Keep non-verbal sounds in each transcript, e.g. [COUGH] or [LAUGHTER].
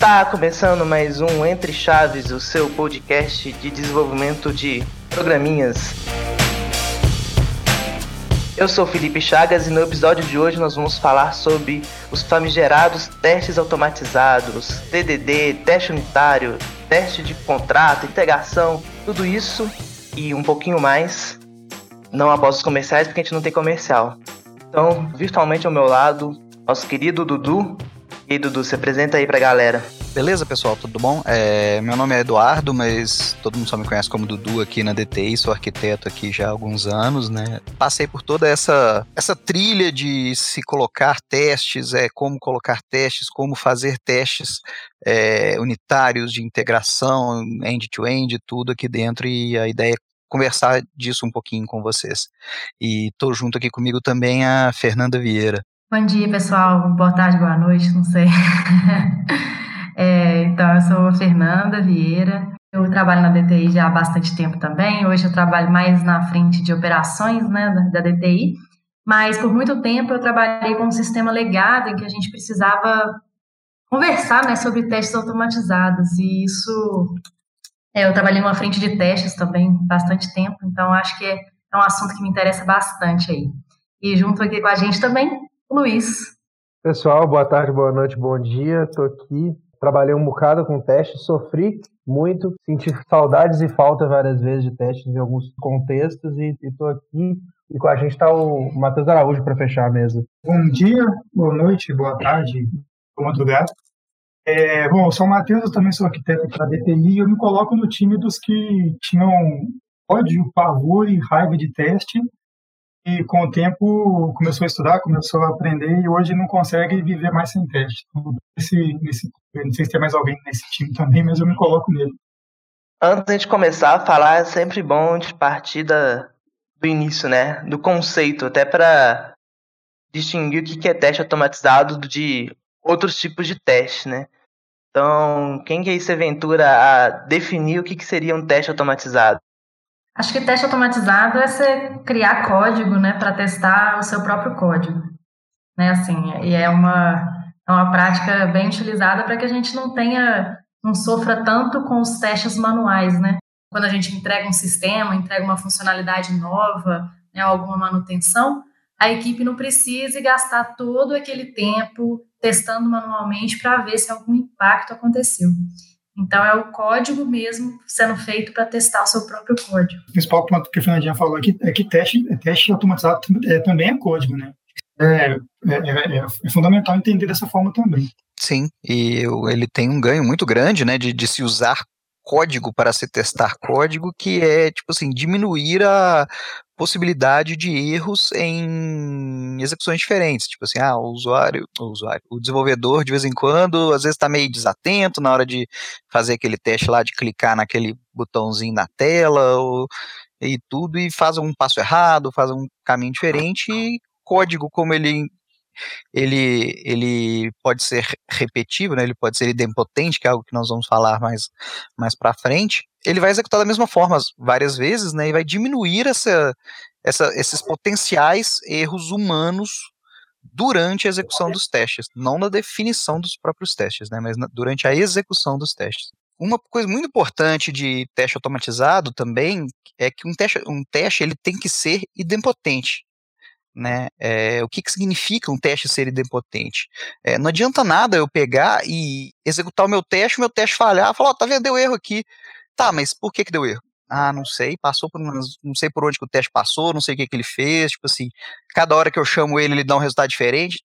Está começando mais um Entre Chaves, o seu podcast de desenvolvimento de programinhas. Eu sou Felipe Chagas e no episódio de hoje nós vamos falar sobre os famigerados testes automatizados, TDD, teste unitário, teste de contrato, integração, tudo isso e um pouquinho mais. Não após os comerciais, porque a gente não tem comercial. Então, virtualmente ao meu lado, nosso querido Dudu. E Dudu, se apresenta aí pra galera. Beleza, pessoal, tudo bom? É, meu nome é Eduardo, mas todo mundo só me conhece como Dudu aqui na DTI, sou arquiteto aqui já há alguns anos, né? Passei por toda essa, essa trilha de se colocar testes, é, como colocar testes, como fazer testes é, unitários de integração, end-to-end, -end, tudo aqui dentro, e a ideia é conversar disso um pouquinho com vocês. E tô junto aqui comigo também a Fernanda Vieira. Bom dia, pessoal. Boa tarde, boa noite, não sei. [LAUGHS] é, então, eu sou a Fernanda Vieira. Eu trabalho na DTI já há bastante tempo também. Hoje eu trabalho mais na frente de operações né, da, DTI. Mas por muito tempo eu trabalhei com um sistema legado em que a gente precisava conversar né, sobre testes automatizados. E isso. É, eu trabalhei numa frente de testes também bastante tempo, então acho que é um assunto que me interessa bastante aí. E junto aqui com a gente também Luiz. Pessoal, boa tarde, boa noite, bom dia. Estou aqui, trabalhei um bocado com teste, sofri muito, senti saudades e falta várias vezes de testes em alguns contextos e estou aqui e com a gente está o Matheus Araújo para fechar a mesa. Bom dia, boa noite, boa tarde, boa madrugada. É, bom, eu sou o Matheus, eu também sou arquiteto da DTI e eu me coloco no time dos que tinham ódio, pavor e raiva de teste e com o tempo começou a estudar, começou a aprender e hoje não consegue viver mais sem teste. Esse, esse, não sei se tem mais alguém nesse time também, mas eu me coloco nele. Antes de começar a falar, é sempre bom de partir da, do início, né? Do conceito, até para distinguir o que é teste automatizado de outros tipos de teste, né? Então, quem que aí se aventura a definir o que seria um teste automatizado? Acho que teste automatizado é você criar código, né, para testar o seu próprio código, né, assim, e é uma é uma prática bem utilizada para que a gente não tenha não sofra tanto com os testes manuais, né? Quando a gente entrega um sistema, entrega uma funcionalidade nova, né, alguma manutenção, a equipe não precise gastar todo aquele tempo testando manualmente para ver se algum impacto aconteceu. Então, é o código mesmo sendo feito para testar o seu próprio código. O principal ponto que a Fernandinha falou aqui é que teste, teste automatizado é, também é código, né? É, é, é, é, fundamental entender dessa forma também. Sim, e ele tem um ganho muito grande, né, de, de se usar código para se testar código, que é, tipo assim, diminuir a possibilidade de erros em execuções diferentes. Tipo assim, ah, o usuário, o usuário, o desenvolvedor, de vez em quando, às vezes está meio desatento na hora de fazer aquele teste lá, de clicar naquele botãozinho na tela, ou, e tudo, e faz um passo errado, faz um caminho diferente, e código, como ele ele, ele pode ser repetitivo, né? ele pode ser idempotente, que é algo que nós vamos falar mais, mais para frente. Ele vai executar da mesma forma várias vezes, né? E vai diminuir essa, essa, esses potenciais erros humanos durante a execução dos testes, não na definição dos próprios testes, né? Mas na, durante a execução dos testes. Uma coisa muito importante de teste automatizado também é que um teste, um teste ele tem que ser idempotente né? É, o que, que significa um teste ser idempotente? É, não adianta nada eu pegar e executar o meu teste, o meu teste falhar, falar, ó, oh, tá vendo, deu erro aqui. Tá, mas por que que deu erro? Ah, não sei, passou por não sei por onde que o teste passou, não sei o que que ele fez, tipo assim, cada hora que eu chamo ele, ele dá um resultado diferente.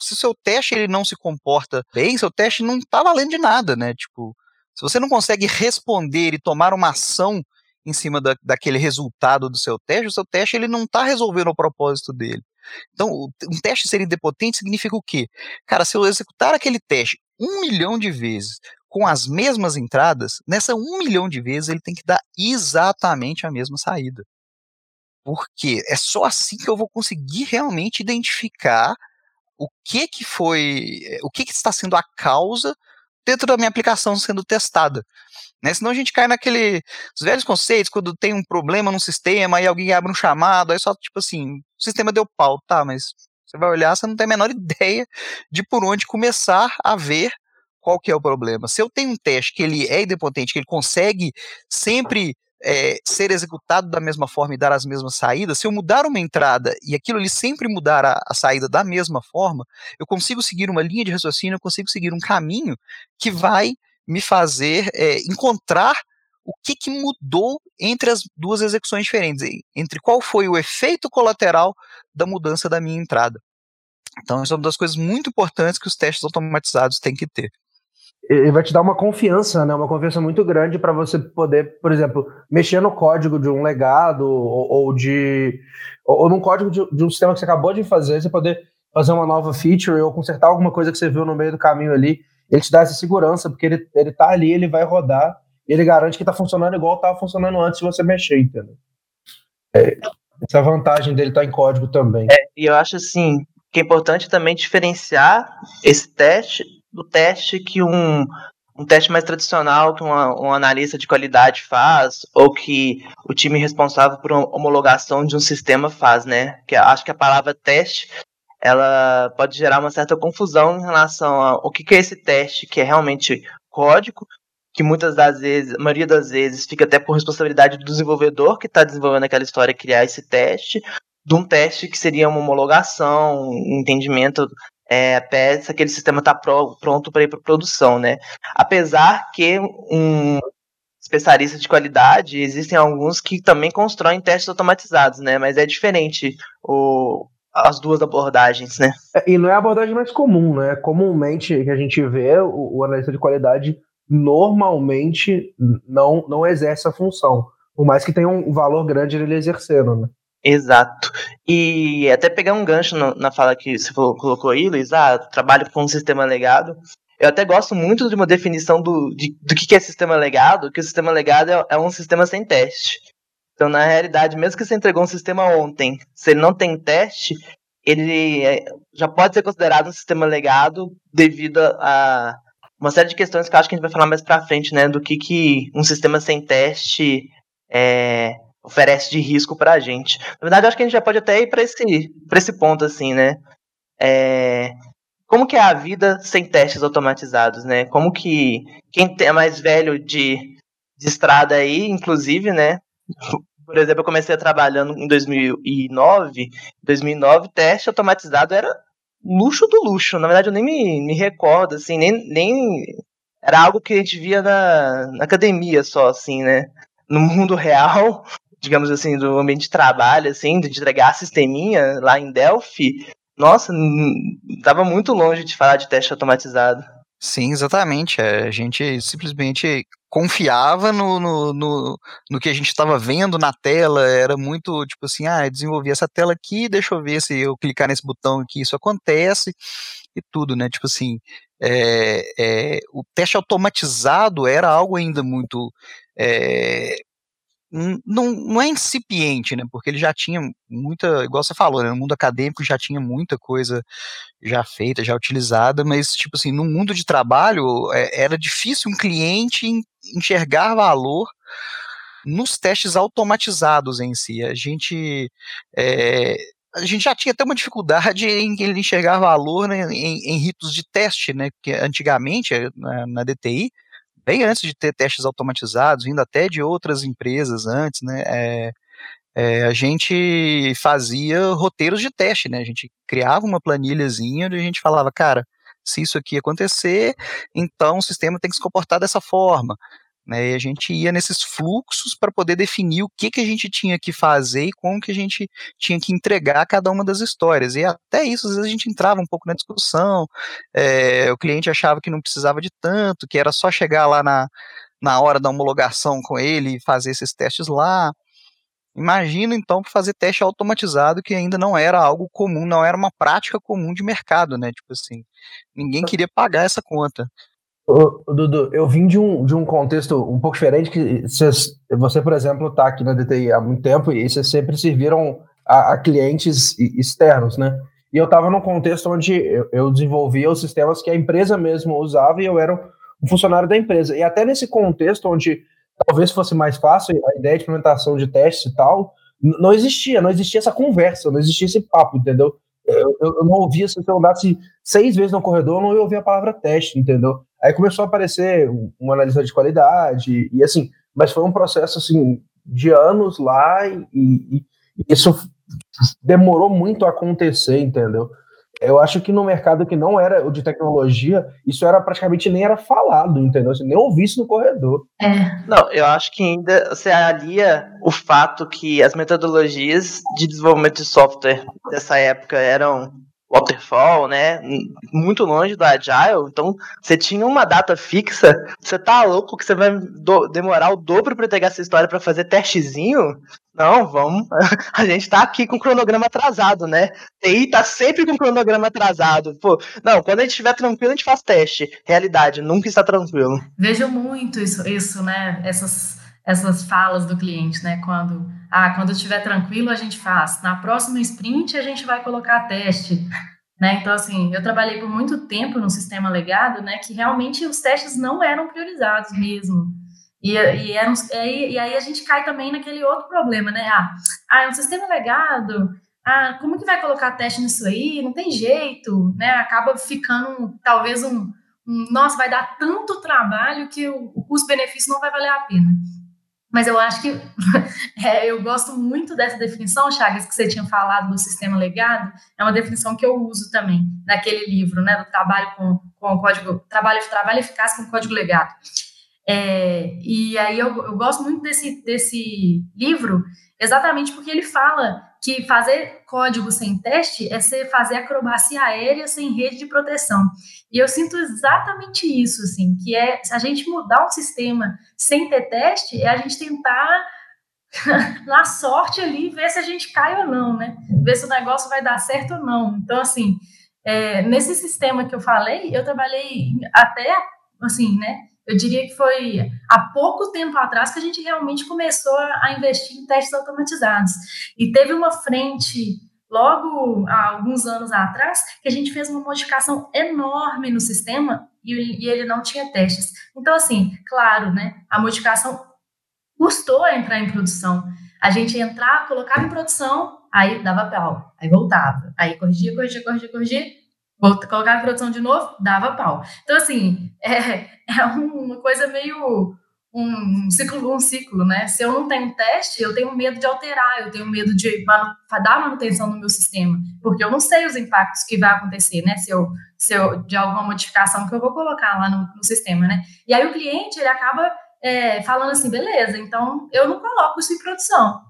Se o seu teste ele não se comporta bem, seu teste não tá valendo de nada, né? Tipo, se você não consegue responder e tomar uma ação em cima da, daquele resultado do seu teste, o seu teste ele não está resolvendo o propósito dele. Então, um teste ser indepotente significa o quê? Cara, se eu executar aquele teste um milhão de vezes com as mesmas entradas, nessa um milhão de vezes ele tem que dar exatamente a mesma saída. Porque é só assim que eu vou conseguir realmente identificar o que que foi, o que que está sendo a causa dentro da minha aplicação sendo testada. Né? Senão a gente cai naquele. Os velhos conceitos, quando tem um problema num sistema e alguém abre um chamado, aí só, tipo assim, o sistema deu pau, tá, mas você vai olhar, você não tem a menor [LAUGHS] ideia de por onde começar a ver qual que é o problema? Se eu tenho um teste que ele é idempotente, que ele consegue sempre é, ser executado da mesma forma e dar as mesmas saídas, se eu mudar uma entrada e aquilo ali sempre mudar a, a, saída da mesma forma, eu consigo seguir uma linha de raciocínio, eu consigo seguir um caminho que vai me fazer é, encontrar o que, que mudou entre as duas execuções diferentes, entre qual foi o efeito colateral da mudança da minha entrada. Então, isso é uma das coisas muito importantes que os testes automatizados têm que ter ele vai te dar uma confiança, né? Uma confiança muito grande para você poder, por exemplo, mexer no código de um legado ou, ou de ou, num código de, de, um sistema que você acabou de fazer, você poder fazer uma nova feature ou consertar alguma coisa que você viu no meio do caminho ali. Ele te dá essa segurança porque ele ele tá ali, ele vai rodar ele garante que está funcionando igual estava funcionando antes de você mexer, entendeu? É, essa vantagem dele tá em código também. É, e eu acho assim que é importante também diferenciar esse teste do teste que um, um teste mais tradicional que uma, um analista de qualidade faz, ou que o time responsável por homologação de um sistema faz, né? Que acho que a palavra teste ela pode gerar uma certa confusão em relação ao que, que é esse teste, que é realmente código, que muitas das vezes, a maioria das vezes, fica até por responsabilidade do desenvolvedor que está desenvolvendo aquela história criar esse teste, de um teste que seria uma homologação, um entendimento é, se aquele sistema está pronto para ir para produção, né? Apesar que um especialista de qualidade, existem alguns que também constroem testes automatizados, né? Mas é diferente o, as duas abordagens, né? É, e não é a abordagem mais comum, né? Comumente que a gente vê o, o analista de qualidade normalmente não, não exerce a função, por mais que tenha um valor grande ele exercendo, né? Exato. E até pegar um gancho no, na fala que você colocou aí, Luiz, ah, trabalho com um sistema legado. Eu até gosto muito de uma definição do, de, do que é sistema legado, que o sistema legado é, é um sistema sem teste. Então, na realidade, mesmo que você entregou um sistema ontem, se ele não tem teste, ele é, já pode ser considerado um sistema legado devido a uma série de questões que eu acho que a gente vai falar mais pra frente, né? Do que, que um sistema sem teste é, oferece de risco para a gente. Na verdade, acho que a gente já pode até ir para esse, esse ponto, assim, né? É, como que é a vida sem testes automatizados, né? Como que quem é mais velho de, de estrada aí, inclusive, né? Por exemplo, eu comecei trabalhando em 2009. Em 2009, teste automatizado era luxo do luxo. Na verdade, eu nem me, me recordo, assim, nem, nem era algo que a gente via na, na academia só, assim, né? No mundo real, digamos assim, do ambiente de trabalho, assim, de entregar sisteminha lá em Delphi, nossa, estava muito longe de falar de teste automatizado. Sim, exatamente. É, a gente simplesmente confiava no, no, no, no que a gente estava vendo na tela. Era muito tipo assim: ah, desenvolvi essa tela aqui, deixa eu ver se eu clicar nesse botão aqui isso acontece e tudo, né? Tipo assim, é, é, o teste automatizado era algo ainda muito é, não, não é incipiente, né? Porque ele já tinha muita, igual você falou, né, no mundo acadêmico já tinha muita coisa já feita, já utilizada, mas tipo assim, no mundo de trabalho é, era difícil um cliente enxergar valor nos testes automatizados em si. A gente é, a gente já tinha até uma dificuldade [LAUGHS] em ele enxergar valor né, em, em, ritos de teste, né? Porque antigamente na, na DTI bem antes de ter testes automatizados, vindo até de outras empresas antes, né? É, é, a gente fazia roteiros de teste, né? A gente criava uma planilhazinha onde a gente falava, cara, se isso aqui acontecer, então o sistema tem que se comportar dessa forma. Né, e a gente ia nesses fluxos para poder definir o que, que a gente tinha que fazer e como que a gente tinha que entregar cada uma das histórias. E até isso, às vezes a gente entrava um pouco na discussão, é, o cliente achava que não precisava de tanto, que era só chegar lá na, na hora da homologação com ele e fazer esses testes lá. Imagina então fazer teste automatizado que ainda não era algo comum, não era uma prática comum de mercado, né? Tipo assim, ninguém queria pagar essa conta. Ô, Dudu, eu vim de um, de um contexto um pouco diferente, que você, por exemplo, está aqui na DTI há muito tempo e vocês sempre serviram a, a clientes externos, né? E eu estava num contexto onde eu, eu, desenvolvia os sistemas que a empresa mesmo usava e eu era um funcionário da empresa. E até nesse contexto onde talvez fosse mais fácil a ideia de implementação de testes e tal, não existia, não existia essa conversa, não existia esse papo, entendeu? Eu, eu, não ouvia, se eu andasse seis vezes no corredor, eu não ia ouvir a palavra teste, entendeu? Aí começou a aparecer um, um analista de qualidade, e assim, mas foi um processo assim de anos lá e, e, e isso demorou muito a acontecer, entendeu? Eu acho que no mercado que não era o de tecnologia, isso era praticamente nem era falado, entendeu? Você nem ouvi isso no corredor. É. Não, eu acho que ainda você alia o fato que as metodologias de desenvolvimento de software dessa época eram waterfall, né? Muito longe do agile. Então, você tinha uma data fixa. Você tá louco que você vai do, demorar o dobro para pegar essa história para fazer testezinho? Não, vamos. [LAUGHS] A gente tá aqui com o cronograma atrasado, né? TI tá sempre com o cronograma atrasado. Pô, não, quando a gente estiver tranquilo, a gente faz teste. Realidade, nunca está tranquilo. Vejo muito isso, isso, né? Essas essas falas do cliente, né? Quando, ah, quando estiver tranquilo, a gente faz. Na próxima sprint, a gente vai colocar teste. Né? Então, assim, eu trabalhei por muito tempo no sistema legado, né? Que realmente os testes não eram priorizados mesmo. E, e, eram, e, aí, e aí a gente cai também naquele outro problema, né? Ah, ah, é um sistema legado. Ah, como que vai colocar teste nisso aí? Não tem jeito, né? Acaba ficando talvez um, um nossa, vai dar tanto trabalho que o, o custo-benefício não vai valer a pena. Mas eu acho que [LAUGHS] é, eu gosto muito dessa definição, Chagas, que você tinha falado do sistema legado. É uma definição que eu uso também naquele livro, né, do trabalho com, com o código, trabalho trabalho eficaz com o código legado. É, e aí eu, eu gosto muito desse, desse livro, exatamente porque ele fala que fazer código sem teste é você fazer acrobacia aérea sem rede de proteção. E eu sinto exatamente isso, assim, que é se a gente mudar um sistema sem ter teste, é a gente tentar [LAUGHS] na sorte ali ver se a gente cai ou não, né? Ver se o negócio vai dar certo ou não. Então, assim, é, nesse sistema que eu falei, eu trabalhei até, assim, né? Eu diria que foi há pouco tempo atrás que a gente realmente começou a investir em testes automatizados. E teve uma frente logo há alguns anos atrás que a gente fez uma modificação enorme no sistema e, e ele não tinha testes. Então, assim, claro, né? A modificação custou entrar em produção. A gente entrava, colocava em produção, aí dava pau, aí voltava, aí corrigia, corrigia, corrigia, corrigia, colocava em produção de novo, dava pau. Então, assim, é, é uma coisa meio um ciclo, um ciclo, né? Se eu não tenho teste, eu tenho medo de alterar, eu tenho medo de manu dar manutenção no meu sistema, porque eu não sei os impactos que vai acontecer, né? Se eu, se eu de alguma modificação que eu vou colocar lá no, no sistema, né? E aí o cliente ele acaba é, falando assim, beleza, então eu não coloco isso em produção.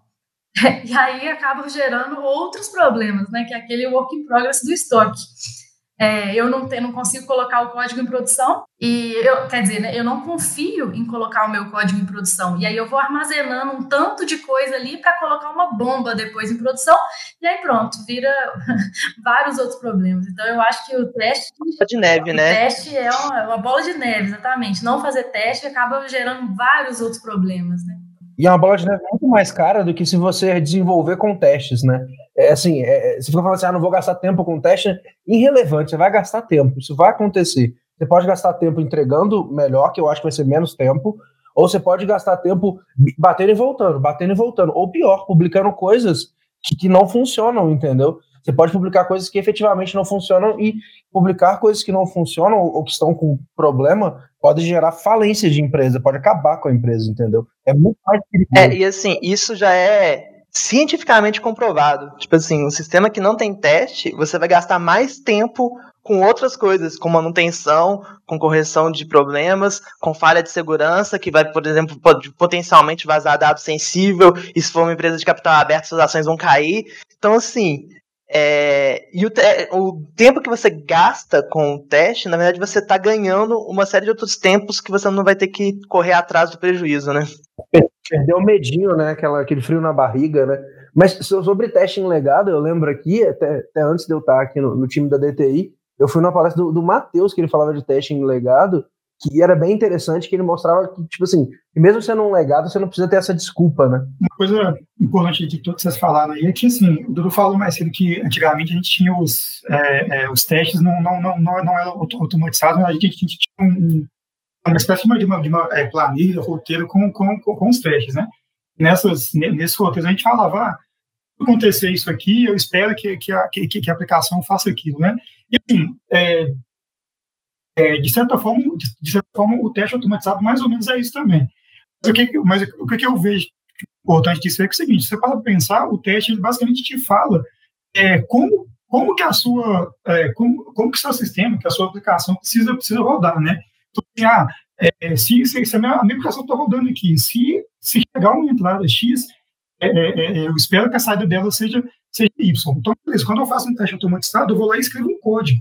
[LAUGHS] e aí acaba gerando outros problemas, né? Que é aquele work in progress do estoque. É, eu não, te, não consigo colocar o código em produção e eu, quer dizer, né, eu não confio em colocar o meu código em produção. E aí eu vou armazenando um tanto de coisa ali para colocar uma bomba depois em produção e aí pronto, vira [LAUGHS] vários outros problemas. Então eu acho que o teste de neve, né? O teste é uma, uma bola de neve, exatamente. Não fazer teste acaba gerando vários outros problemas, né? E é uma bola de neve muito mais cara do que se você desenvolver com testes, né? É assim, é, você fica falando assim, ah, não vou gastar tempo com teste, irrelevante, você vai gastar tempo, isso vai acontecer. Você pode gastar tempo entregando melhor, que eu acho que vai ser menos tempo, ou você pode gastar tempo batendo e voltando, batendo e voltando, ou pior, publicando coisas que, que não funcionam, entendeu? Você pode publicar coisas que efetivamente não funcionam e publicar coisas que não funcionam ou que estão com problema pode gerar falência de empresa, pode acabar com a empresa, entendeu? É muito mais perigoso. É, e assim, isso já é cientificamente comprovado. Tipo assim, um sistema que não tem teste, você vai gastar mais tempo com outras coisas, com manutenção, com correção de problemas, com falha de segurança, que vai, por exemplo, pode potencialmente vazar dado sensível, e se for uma empresa de capital aberto, suas ações vão cair. Então, assim, é, e o, o, tempo que você gasta com o teste, na verdade, você está ganhando uma série de outros tempos que você não vai ter que correr atrás do prejuízo, né? Perdeu o medinho, né? Aquela, aquele frio na barriga, né? Mas sobre teste em legado, eu lembro aqui, até, até antes de eu estar aqui no, no time da DTI, eu fui na palestra do, do Matheus, que ele falava de teste em legado, que era bem interessante, que ele mostrava que, tipo assim, mesmo sendo um legado, você não precisa ter essa desculpa, né? Uma coisa importante de tudo que vocês falaram aí é que, assim, o Dudu falou mais cedo que antigamente a gente tinha os, é, é, os testes, não, não, não, não, não era automatizado, mas a gente, a gente tinha um, uma espécie de uma, de uma é, planilha, roteiro com, com, com, com, os testes, né? Nessas, nesses roteiros a gente falava, ah, acontecer isso aqui, eu espero que, que, a, que, que a aplicação faça aquilo, né? E, assim, é, é, de, certa forma, de, de, certa forma, o teste automatizado mais ou menos é isso também. Mas o que, mas o que eu vejo importante disso é, que é o seguinte, você para pensar, o teste basicamente te fala é, como, como que a sua, é, como, como que seu sistema, que a sua aplicação precisa, precisa rodar, né? Então, assim, ah, é, se, se, se, a minha, aplicação está rodando aqui, se, se chegar uma entrada X, é, é, é, eu espero que a saída dela seja, seja Y. Então, quando eu faço um teste automatizado, eu vou lá e escrevo um código.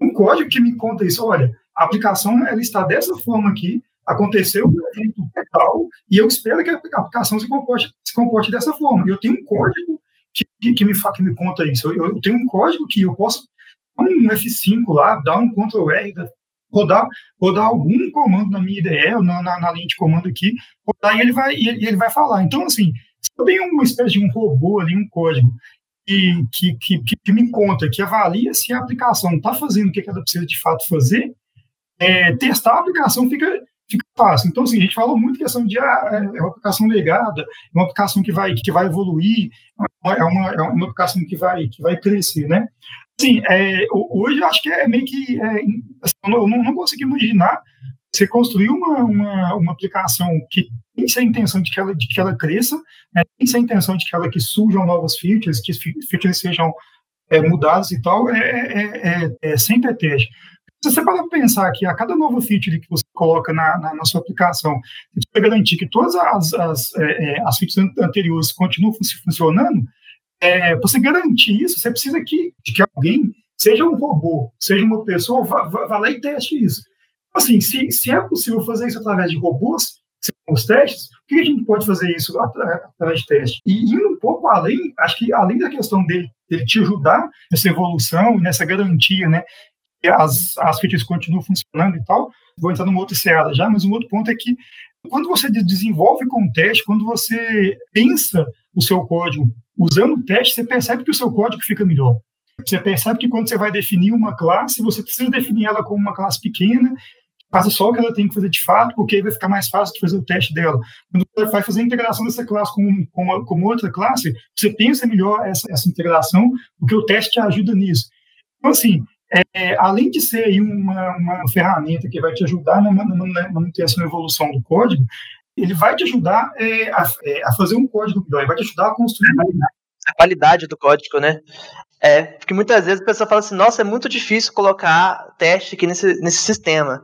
Um código que me conta isso, olha, a aplicação ela está dessa forma aqui, aconteceu um evento tal, e eu espero que a aplicação se comporte, se comporte dessa forma. Eu tenho um código que, que, me, que me conta isso. Eu, eu, tenho um código que eu posso dar um F5 lá, dar um Ctrl R, rodar, rodar algum comando na minha IDE, na, na, na linha de comando aqui, rodar e ele vai, e ele, ele vai falar. Então, assim, se eu tenho uma espécie de um robô ali, um código, que, que, que, que me conta, que avalia se a aplicação está fazendo o que ela precisa de fato fazer, é, testar a aplicação fica, fica fácil. Então, assim, a gente falou muito questão de ah, é uma aplicação legada, é uma aplicação que vai, que vai evoluir, é uma, é uma aplicação que vai, que vai crescer, né? Sim, é, hoje eu acho que é meio que. É, assim, eu não, não consigo imaginar você construir uma, uma, uma, aplicação que tem a intenção de que ela, de que ela cresça, né, tem a intenção de que ela que surjam novas features, que features sejam é, mudadas e tal, é, é, é, é é teste. Se você para pensar que a cada nova feature que você coloca na, na, na sua aplicação, você precisa garantir que todas as, as, é, é as features anteriores continuam funcionando, é, você garantir isso, você precisa que, que alguém, seja um robô, seja uma pessoa, vá, vá lá e teste isso. Assim, se, se é possível fazer isso através de robôs, os testes, por que a gente pode fazer isso através de testes? E indo um pouco além, acho que além da questão dele, dele te ajudar nessa evolução, nessa garantia, né, que as, as features continuam funcionando e tal, vou entrar numa outra seara já, mas um outro ponto é que quando você desenvolve com o teste, quando você pensa o seu código usando o teste, você percebe que o seu código fica melhor. Você percebe que quando você vai definir uma classe, você precisa definir ela como uma classe pequena, faça só o que ela tem que fazer de fato, porque aí vai ficar mais fácil de fazer o teste dela. Quando você vai fazer a integração dessa classe com, com, com outra classe, você pensa melhor essa, essa integração, porque o teste te ajuda nisso. Então, assim, é, além de ser uma, uma ferramenta que vai te ajudar na, na, na manutenção e evolução do código, ele vai te ajudar é, a, é, a, fazer um código melhor, ele vai te ajudar a construir a qualidade do código, né? É, porque muitas vezes a pessoa fala assim, nossa, é muito difícil colocar teste aqui nesse, nesse sistema.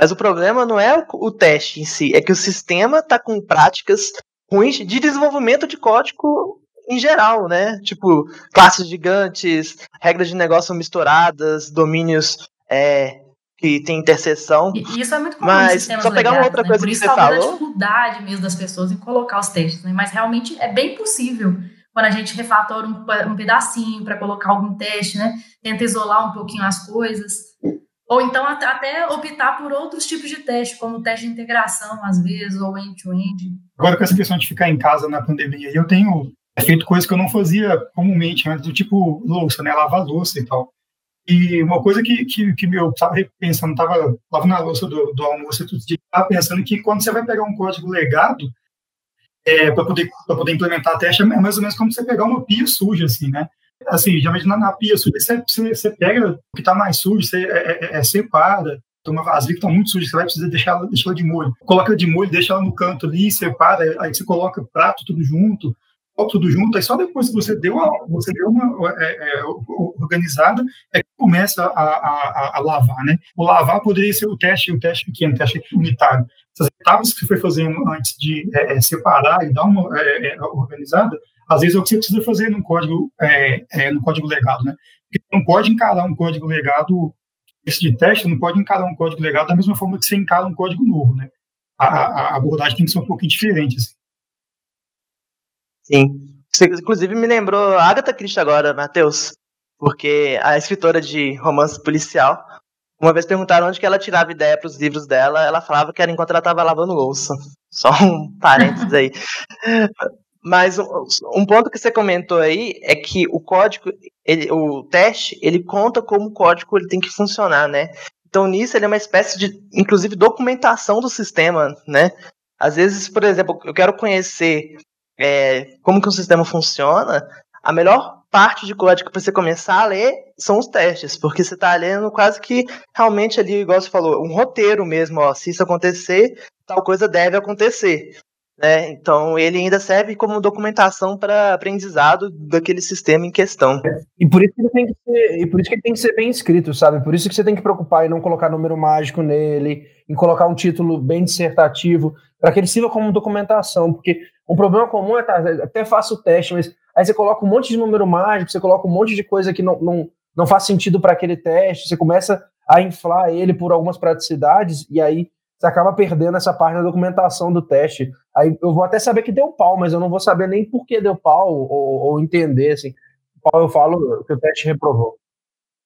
Mas o problema não é o, o teste em si, é que o sistema está com práticas ruins de desenvolvimento de código em geral, né? Tipo, classes gigantes, regras de negócio misturadas, domínios é, que tem interseção. E isso é muito comum Mas só pegar uma outra né? coisa Por que você falou. a dificuldade mesmo das pessoas em colocar os testes, né? Mas realmente é bem possível quando a gente refatora um, um pedacinho para colocar algum teste, né? Tenta isolar um pouquinho as coisas. Ou então até optar por outros tipos de teste, como teste de integração, às vezes, ou end-to-end. -end. Agora, com essa questão de ficar em casa na pandemia, eu tenho feito coisas que eu não fazia comumente antes, do tipo louça, né? Lavar louça e tal. E uma coisa que, que, que eu estava pensando, estava lavando a louça do, do almoço e tudo, estava pensando que quando você vai pegar um código legado, é, para poder, poder implementar teste, é mais ou menos como você pegar uma pia suja, assim, né? Assim, geralmente na, na pia suja, você, você, você pega o que está mais sujo, você é, é, é separa, tem uma vasilha que está muito suja, você vai precisar deixar ela, deixar ela de molho. Coloca ela de molho, deixa ela no canto ali, separa, aí você coloca prato, tudo junto, tudo junto, aí só depois que você deu, você deu uma é, é, organizada, é que começa a, a, a, lavar, né? O lavar poderia ser o teste, o teste pequeno, o teste unitário. Essas etapas que você foi fazendo antes de é, é separar e dar uma é, é, organizada, às vezes é o que você precisa fazer no código, no código legado, né? Porque não pode encarar um código legado, esse de teste, não pode encarar um código legado da mesma forma que você encara um código novo, né? A, a abordagem tem que ser um pouquinho diferente, assim. Sim. Você, inclusive, me lembrou a Agatha Christie agora, Matheus, porque a escritora de romance policial, uma vez perguntaram onde que ela tirava ideia para os livros dela, ela falava que era enquanto ela estava lavando louça. Só um parênteses aí. [LAUGHS] Mas um, ponto que você comentou aí é que o código, ele, o teste, ele conta como o código ele tem que funcionar, né? Então nisso ele é uma espécie de, inclusive, documentação do sistema, né? Às vezes, por exemplo, eu quero conhecer é, como que o sistema funciona, a melhor parte de código para você começar a ler são os testes, porque você está lendo quase que realmente ali, igual você falou, um roteiro mesmo, ó, se isso acontecer, tal coisa deve acontecer. Né? Então ele ainda serve como documentação para aprendizado daquele sistema em questão. E por isso que ele tem que ser, e por isso que tem que ser bem escrito, sabe? Por isso que você tem que preocupar em não colocar número mágico nele, em colocar um título bem dissertativo, para que ele sirva como documentação, porque um problema comum é tá, até faço o teste, mas aí você coloca um monte de número mágico, você coloca um monte de coisa que não, não, não faz sentido para aquele teste, você começa a inflar ele por algumas praticidades, e aí você acaba perdendo essa parte da documentação do teste. Aí eu vou até saber que deu pau, mas eu não vou saber nem por que deu pau ou, ou entender, assim. Qual eu falo que o teste reprovou.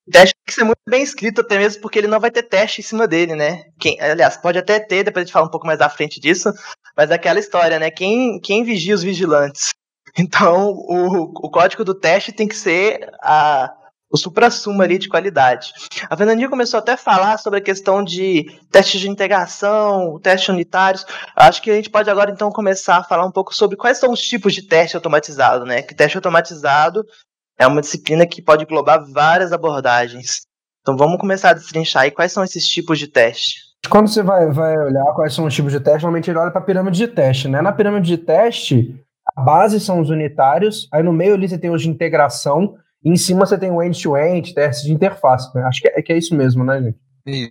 O teste tem que ser muito bem escrito, até mesmo porque ele não vai ter teste em cima dele, né? Quem, aliás, pode até ter, depois a gente fala um pouco mais à frente disso, mas é aquela história, né? Quem, quem vigia os vigilantes? [LAUGHS] Então, o, o código do teste tem que ser a, o supra-sumo ali de qualidade. A Fernandinha começou até a falar sobre a questão de testes de integração, testes unitários. Acho que a gente pode agora então começar a falar um pouco sobre quais são os tipos de teste automatizado, né? Que teste automatizado é uma disciplina que pode englobar várias abordagens. Então vamos começar a destrinchar aí quais são esses tipos de teste. Quando você vai, vai olhar quais são os tipos de teste, normalmente ele olha para a pirâmide de teste, né? Na pirâmide de teste, a base são os unitários, aí no meio ali você tem os de integração, e em cima você tem o end-to-end, -end, testes de interface. Né? Acho que é, que é isso mesmo, né, gente?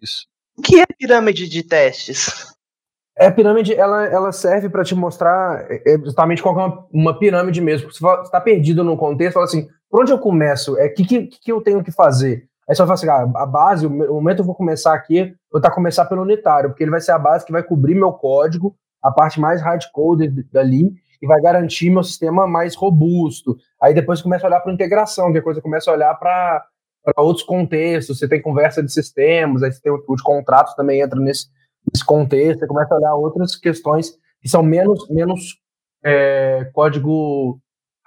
Isso. O que é pirâmide de testes? É, a pirâmide, ela, ela serve para te mostrar é, exatamente qual é uma, uma pirâmide mesmo. Você está perdido no contexto, fala assim, por onde eu começo? O é, que, que, que eu tenho que fazer? Aí você vai falar assim, ah, a base, o momento que eu vou começar aqui, eu vou tá começar pelo unitário, porque ele vai ser a base que vai cobrir meu código, a parte mais hardcoded dali, e vai garantir meu sistema mais robusto. Aí depois começa a olhar para integração, que coisa começa a olhar para outros contextos. Você tem conversa de sistemas, aí você tem o, de contratos também entra nesse, nesse contexto, você começa a olhar outras questões que são menos, menos é, código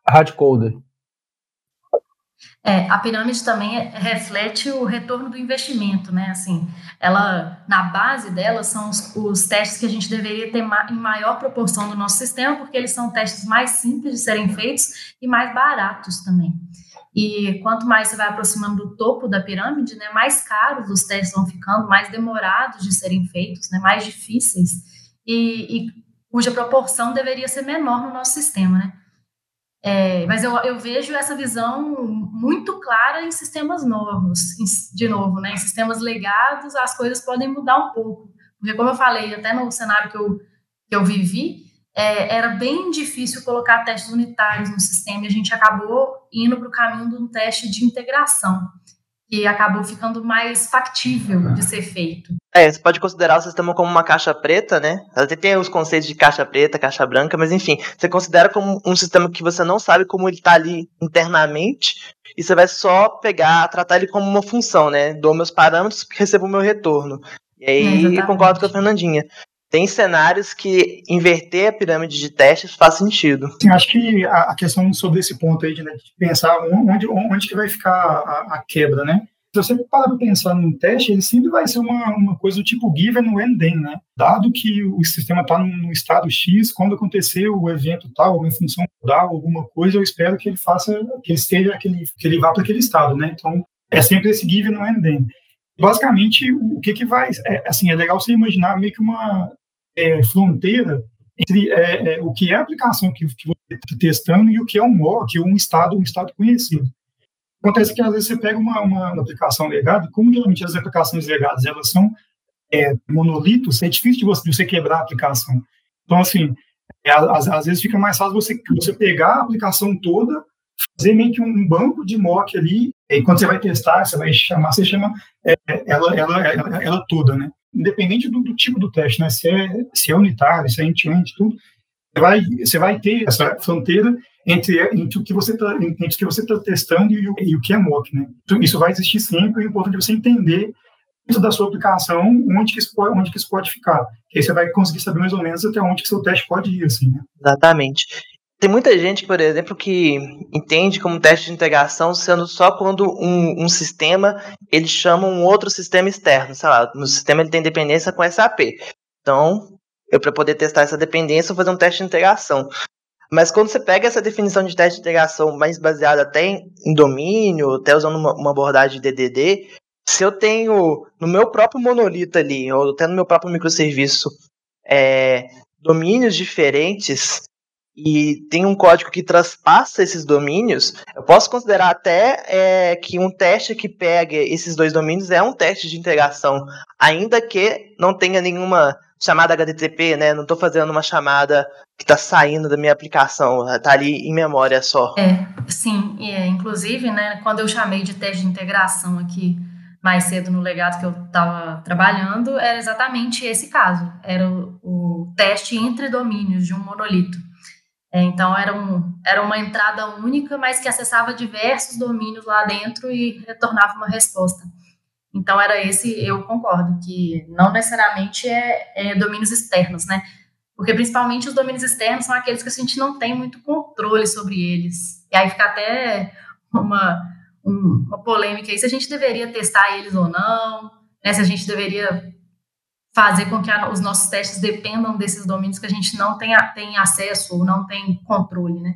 hardcoded. É, a pirâmide também é, reflete o retorno do investimento, né? Assim, ela, na base dela, são os, os testes que a gente deveria ter ma, em maior proporção do nosso sistema, porque eles são testes mais simples de serem feitos e mais baratos também. E quanto mais você vai aproximando do topo da pirâmide, né, mais caros os testes vão ficando, mais demorados de serem feitos, né, mais difíceis, e, e cuja proporção deveria ser menor no nosso sistema, né? É, mas eu, eu, vejo essa visão muito clara em sistemas novos, em, de novo, né? Em sistemas legados, as coisas podem mudar um pouco. Porque, como eu falei, até no cenário que eu, que eu vivi, é, era bem difícil colocar testes unitários no sistema e a gente acabou indo para o caminho de um teste de integração que acabou ficando mais factível de ser feito. É, você pode considerar o sistema como uma caixa preta, né? Até tem os conceitos de caixa preta, caixa branca, mas enfim, você considera como um sistema que você não sabe como ele está ali internamente, e você vai só pegar, tratar ele como uma função, né? Dou meus parâmetros, recebo o meu retorno. E aí, é, concordo com a Fernandinha tem cenários que inverter a pirâmide de testes faz sentido. Sim, acho que a, questão sobre esse ponto aí de, né, de pensar onde, onde que vai ficar a, a quebra, né? Se você parar para pensar num teste, ele sempre vai ser uma, uma coisa do tipo given when then, né? Dado que o sistema está no estado X, quando acontecer o evento tal, uma função tal, alguma coisa, eu espero que ele faça, que ele esteja, que ele, que ele vá para aquele estado, né? Então, é sempre esse given when then basicamente, o que que vai... É, assim, é legal você imaginar meio que uma é, fronteira entre é, é, o que é a aplicação que, que você está testando e o que é um mock, um estado, um estado conhecido. Acontece que, às vezes, você pega uma, uma aplicação legada, como geralmente as aplicações legadas, elas são é, monolitos, é difícil de você, de você quebrar a aplicação. Então, assim, é, às, às, vezes fica mais fácil você, você pegar a aplicação toda, fazer meio que um banco de mock ali, e quando você vai testar, você vai chamar, você chama é, ela, ela, ela, ela, toda, né? Independente do, do, tipo do teste, né? Se é, se é unitário, se é end-to-end, tudo, você vai, você vai ter essa fronteira entre, entre o que você está entre o que você está testando e o, e o, que é mock, né? Então, isso vai existir sempre, é importante você entender dentro da sua aplicação onde que isso pode, onde que isso pode ficar. Aí você vai conseguir saber mais ou menos até onde que seu teste pode ir, assim, né? Exatamente. Tem muita gente, por exemplo, que entende como teste de integração sendo só quando um, um sistema ele chama um outro sistema externo. Sei lá, no sistema ele tem dependência com SAP. Então, eu para poder testar essa dependência, vou fazer um teste de integração. Mas quando você pega essa definição de teste de integração mais baseada até em, domínio, até usando uma, uma, abordagem de DDD, se eu tenho no meu próprio monolito ali, ou até no meu próprio microserviço, é, domínios diferentes, e tem um código que transpassa esses domínios, eu posso considerar até é, que um teste que pegue esses dois domínios é um teste de integração, ainda que não tenha nenhuma chamada HTTP, né? Não estou fazendo uma chamada que está saindo da minha aplicação, está ali em memória só. É, sim, é, inclusive, né, quando eu chamei de teste de integração aqui mais cedo no legado que eu estava trabalhando, era exatamente esse caso, era o, o teste entre domínios de um monolito. É, então, era, um, era uma entrada única, mas que acessava diversos domínios lá dentro e retornava uma resposta. Então, era esse, eu concordo, que não necessariamente é, é domínios externos, né? Porque, principalmente, os domínios externos são aqueles que a gente não tem muito controle sobre eles. E aí fica até uma, uma polêmica aí se a gente deveria testar eles ou não, né? se a gente deveria fazer com que a, os nossos testes dependam desses domínios que a gente não tem, tem acesso ou não tem controle, né?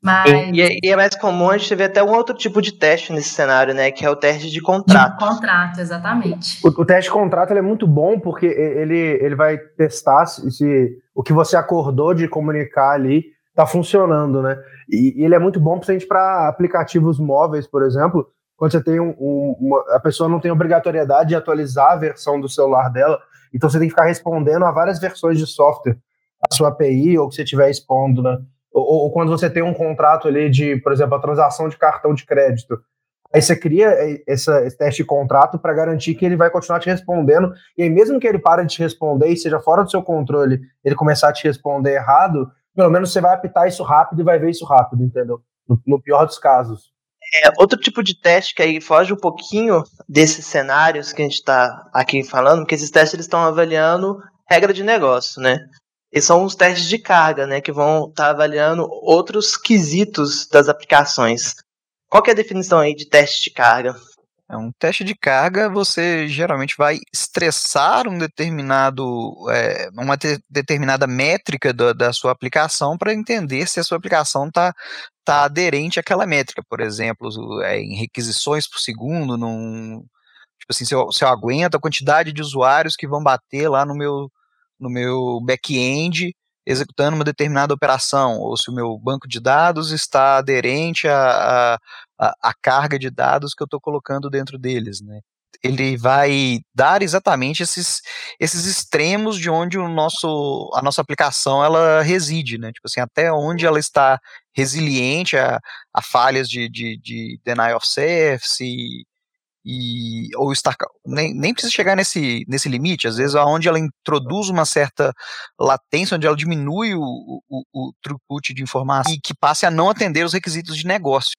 Mas... E, é, e, é mais comum a gente ver até um outro tipo de teste nesse cenário, né? Que é o teste de contrato. De contrato, exatamente. O, o teste de contrato é muito bom porque ele, ele vai testar se, se o que você acordou de comunicar ali está funcionando, né? E, e, ele é muito bom, principalmente para aplicativos móveis, por exemplo, quando você tem um, um, uma, a pessoa não tem obrigatoriedade de atualizar a versão do celular dela, então você tem que ficar respondendo a várias versões de software, a sua API ou que você estiver expondo, né? Ou, ou, quando você tem um contrato ali de, por exemplo, a transação de cartão de crédito, aí você cria essa, esse teste de contrato para garantir que ele vai continuar te respondendo, e aí mesmo que ele pare de te responder e seja fora do seu controle, ele começar a te responder errado, pelo menos você vai apitar isso rápido e vai ver isso rápido, entendeu? no, no pior dos casos. É, outro tipo de teste que aí foge um pouquinho desses cenários que a gente está aqui falando, porque esses testes estão avaliando regra de negócio, né? E são os testes de carga, né, que vão estar tá avaliando outros quesitos das aplicações. Qual é a definição aí de teste de carga? É um teste de carga, você geralmente vai estressar um determinado, é, uma te, determinada métrica da, da sua aplicação para entender se a sua aplicação está tá aderente àquela métrica. Por exemplo, é, em requisições por segundo, num, tipo assim, se eu, se eu aguento a quantidade de usuários que vão bater lá no meu, no meu back-end executando uma determinada operação, ou se o meu banco de dados está aderente à, à, carga de dados que eu estou colocando dentro deles, né? Ele vai dar exatamente esses, esses extremos de onde o nosso, a nossa aplicação ela reside, né? Tipo assim, até onde ela está resiliente a, a falhas de, de, de of service e, e ou estar nem, nem precisa chegar nesse, nesse limite, às vezes aonde ela introduz uma certa latência, onde ela diminui o, o, o throughput de informação e que passe a não atender os requisitos de negócio.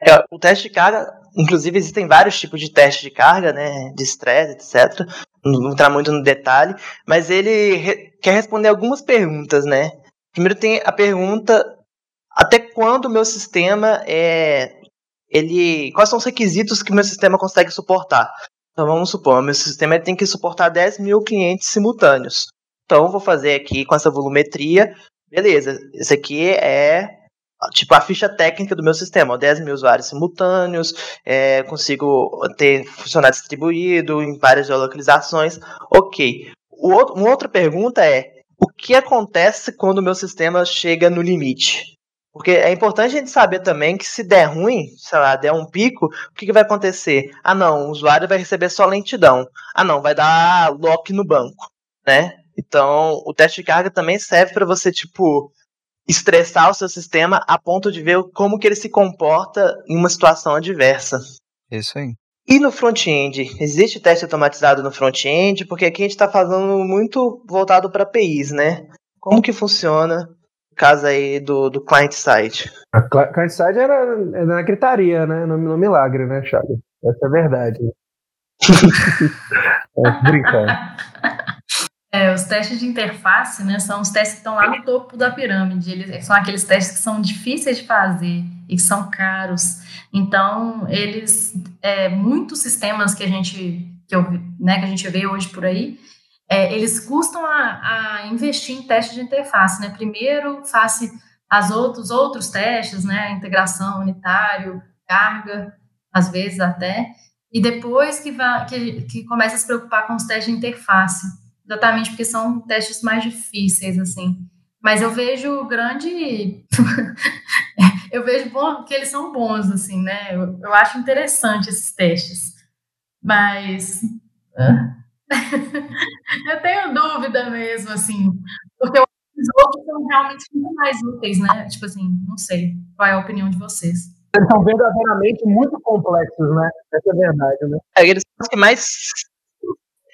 É, o teste de carga, inclusive existem vários tipos de teste de carga, né, de estresse, etc. Não vou entrar muito no detalhe, mas ele re quer responder algumas perguntas, né? Primeiro tem a pergunta até quando o meu sistema é ele quais são os requisitos que o meu sistema consegue suportar. Então vamos supor, meu sistema tem que suportar 10 mil clientes simultâneos. Então vou fazer aqui com essa volumetria, beleza, esse aqui é tipo a ficha técnica do meu sistema, 10 mil usuários simultâneos, é, consigo ter funcionário distribuído em várias geolocalizações, ok. Outro, uma outra pergunta é, o que acontece quando o meu sistema chega no limite? Porque é importante a gente saber também que se der ruim, sei lá, der um pico, o que, que vai acontecer? Ah, não, o usuário vai receber só lentidão. Ah, não, vai dar lock no banco, né? Então, o teste de carga também serve para você, tipo, estressar o seu sistema a ponto de ver como que ele se comporta em uma situação adversa. Isso aí. E no front-end? Existe teste automatizado no front-end? Porque aqui a gente está falando muito voltado para APIs, né? Como que funciona caso aí do, do client-side. A client-side era, era, na gritaria, né? No, no milagre, né, Thiago? Essa é a verdade. [LAUGHS] é, brincando. [LAUGHS] É, os testes de interface, né, são os testes que estão lá no topo da pirâmide. Eles são aqueles testes que são difíceis de fazer e que são caros. Então, eles, é, muitos sistemas que a gente, que, eu, né, que a gente vê hoje por aí, é, eles custam a, a, investir em teste de interface, né? Primeiro, face aos outros, outros testes, né? Integração, unitário, carga, às vezes até, e depois que, vai, que, que começa a se preocupar com os testes de interface, exatamente porque são testes mais difíceis, assim. Mas eu vejo grande. [LAUGHS] eu vejo bom, que eles são bons, assim, né? Eu, eu acho interessante esses testes. Mas. [LAUGHS] eu tenho dúvida mesmo, assim. Porque os outros são realmente muito mais úteis, né? Tipo assim, não sei. Qual é a opinião de vocês? Eles são verdadeiramente muito complexos, né? Essa é a verdade, né? É, eles são os que mais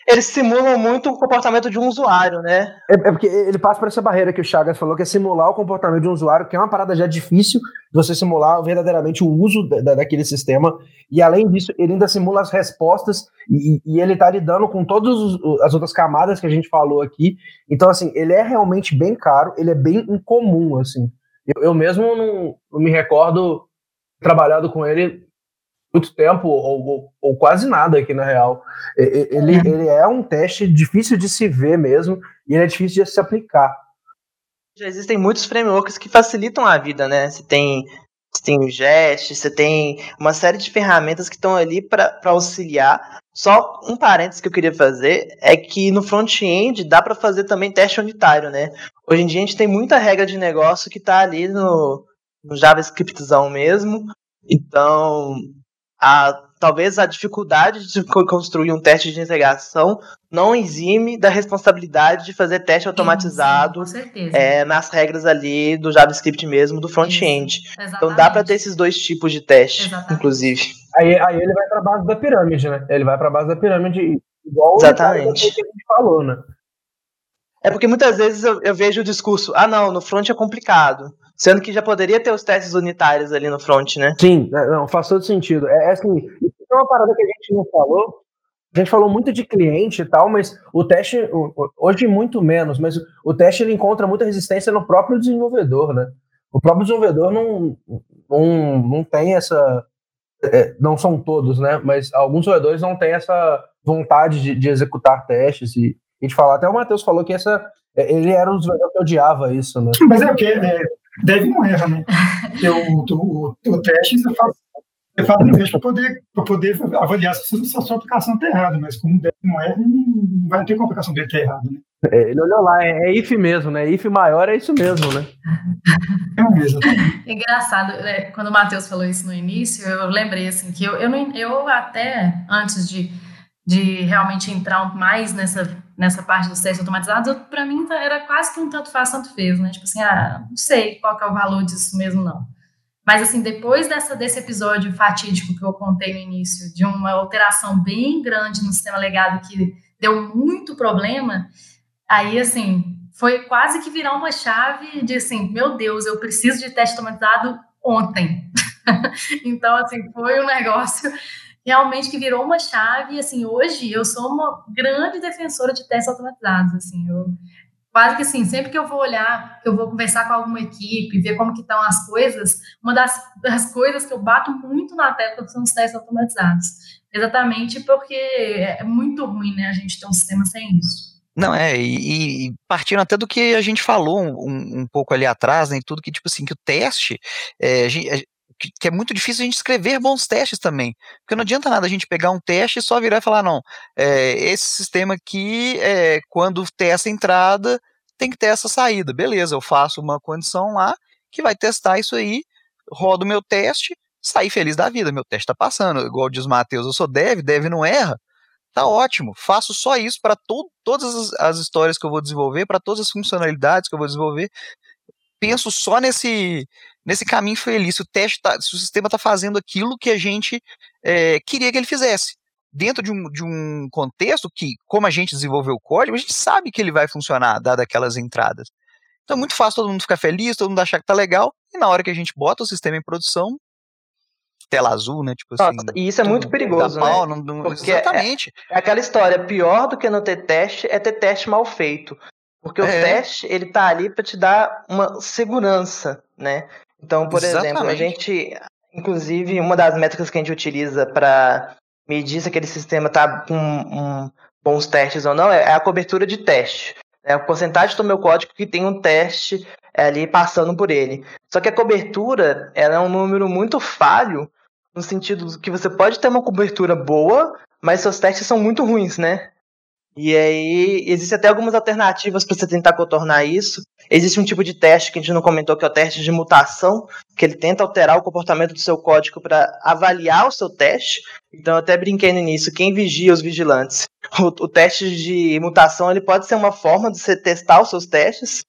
eles simulam muito o comportamento de um usuário, né? É, é, porque ele passa por essa barreira que o Chagas falou, que é simular o comportamento de um usuário, que é uma parada já difícil você simular verdadeiramente o uso da, daquele sistema. E além disso, ele ainda simula as respostas e, e ele tá lidando com todas as outras camadas que a gente falou aqui. Então, assim, ele é realmente bem caro, ele é bem incomum, assim. Eu, eu mesmo não, não me recordo trabalhado com ele muito tempo, ou, ou, ou, quase nada aqui na real. Ele, é. ele é um teste difícil de se ver mesmo, e ele é difícil de se aplicar. Já existem muitos frameworks que facilitam a vida, né? Você tem, você tem o Jest, você tem uma série de ferramentas que estão ali para auxiliar. Só um parênteses que eu queria fazer é que no front-end dá para fazer também teste unitário, né? Hoje em dia a gente tem muita regra de negócio que está ali no, no JavaScriptzão mesmo. Então, a, talvez a dificuldade de construir um teste de integração não exime da responsabilidade de fazer teste automatizado sim, é, nas regras ali do JavaScript mesmo, do front-end. Então dá para ter esses dois tipos de teste, Exatamente. inclusive. Aí, aí ele vai para a base da pirâmide, né? Ele vai para a base da pirâmide igual Exatamente. o que a gente falou, né? É porque muitas vezes eu, eu vejo o discurso, ah não, no front é complicado. Sendo que já poderia ter os testes unitários ali no front, né? Sim, é, não, faz todo sentido. É, é assim, isso é uma parada que a gente não falou. A gente falou muito de cliente e tal, mas o teste, hoje muito menos, mas o teste ele encontra muita resistência no próprio desenvolvedor, né? O próprio desenvolvedor não, não, não tem essa. É, não são todos, né? Mas alguns desenvolvedores não têm essa vontade de, de executar testes e, e de falar. Até o Matheus falou que essa, é, ele era um desenvolvedor que odiava isso, né? Mas é porque é, deve não erra, né? Porque o, o, o teste você faz, você faz no teste para poder, poder avaliar se, a sua aplicação está errada, mas como deve não erra, não vai ter como a aplicação dele estar errada, né? É, ele olhou lá, é, é if mesmo, né? If maior é isso mesmo, né? É mesmo. [LAUGHS] Engraçado, né? quando o Matheus falou isso no início, eu lembrei assim que eu, eu, eu até antes de, de realmente entrar mais nessa nessa parte dos testes automatizados, para mim tá, era quase que um tanto faz, tanto fez, né? Tipo assim, ah, não sei qual é o valor disso mesmo, não. Mas, assim, depois dessa, desse episódio fatídico que eu contei no início, de uma alteração bem grande no sistema legado que deu muito problema, aí, assim, foi quase que virar uma chave de, assim, meu Deus, eu preciso de teste automatizado ontem. [LAUGHS] então, assim, foi um negócio realmente que virou uma chave, assim, hoje eu sou uma grande defensora de testes automatizados, assim, eu quase que assim, sempre que eu vou olhar, que eu vou conversar com alguma equipe, ver como que estão as coisas, uma das, das coisas que eu bato muito na tecla são os testes automatizados, exatamente porque é muito ruim, né, a gente ter um sistema sem isso. Não, é, e, e, partindo até do que a gente falou um, um pouco ali atrás, né, tudo que, tipo assim, que o teste, é, que, é muito difícil a gente escrever bons testes também. Porque não adianta nada a gente pegar um teste e só virar e falar, não, é, esse sistema aqui, é, quando tem essa entrada, tem que ter essa saída. Beleza, eu faço uma condição lá que vai testar isso aí, rodo meu teste, sair feliz da vida. Meu teste está passando. Igual diz o Matheus, eu sou dev, dev não erra. Tá ótimo, faço só isso para to todas as, as histórias que eu vou desenvolver, para todas as funcionalidades que eu vou desenvolver. Penso só nesse nesse caminho feliz, se o teste tá, se o sistema está fazendo aquilo que a gente é, queria que ele fizesse. Dentro de um, de um contexto que, como a gente desenvolveu o código, a gente sabe que ele vai funcionar, dadas aquelas entradas. Então é muito fácil todo mundo ficar feliz, todo mundo achar que tá legal, e na hora que a gente bota o sistema em produção, tela azul, né? Tipo assim. Nossa, e isso é muito perigoso, pau, né? Não, não, exatamente. É, é, aquela história, pior do que não ter teste é ter teste mal feito. Porque é. o teste, ele tá ali para te dar uma segurança, né? Então, por Exatamente. exemplo, a gente, inclusive, uma das métricas que a gente utiliza para medir se aquele sistema está com um, bons testes ou não é a cobertura de teste. É a porcentagem do meu código que tem um teste ali passando por ele. Só que a cobertura ela é um número muito falho, no sentido que você pode ter uma cobertura boa, mas seus testes são muito ruins, né? E aí, existem até algumas alternativas para você tentar contornar isso. Existe um tipo de teste que a gente não comentou, que é o teste de mutação, que ele tenta alterar o comportamento do seu código para avaliar o seu teste. Então, eu até brinquei no início, quem vigia os vigilantes? O, o teste de mutação ele pode ser uma forma de você testar os seus testes,